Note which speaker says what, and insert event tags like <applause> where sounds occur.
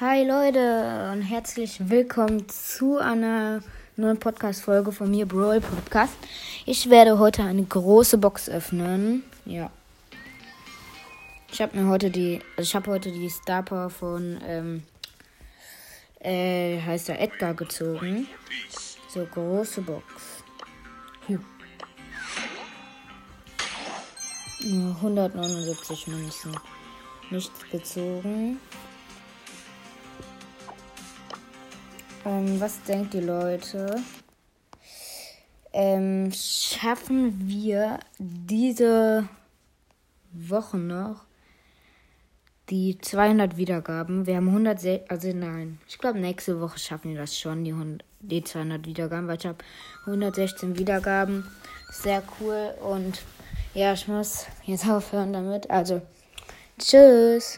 Speaker 1: Hi Leute und herzlich willkommen zu einer neuen Podcast-Folge von mir, Brawl Podcast. Ich werde heute eine große Box öffnen. Ja. Ich habe mir heute die, also ich habe heute die Star Power von, ähm, äh, heißt er Edgar gezogen. So, große Box. Hm. 179 Münzen. Nichts gezogen. Ähm, was denkt die Leute? Ähm, schaffen wir diese Woche noch die 200 Wiedergaben? Wir haben 100, also nein, ich glaube nächste Woche schaffen wir das schon, die, 100, die 200 Wiedergaben, weil ich habe 116 Wiedergaben. Sehr cool und ja, ich muss jetzt <laughs> aufhören damit. Also, tschüss.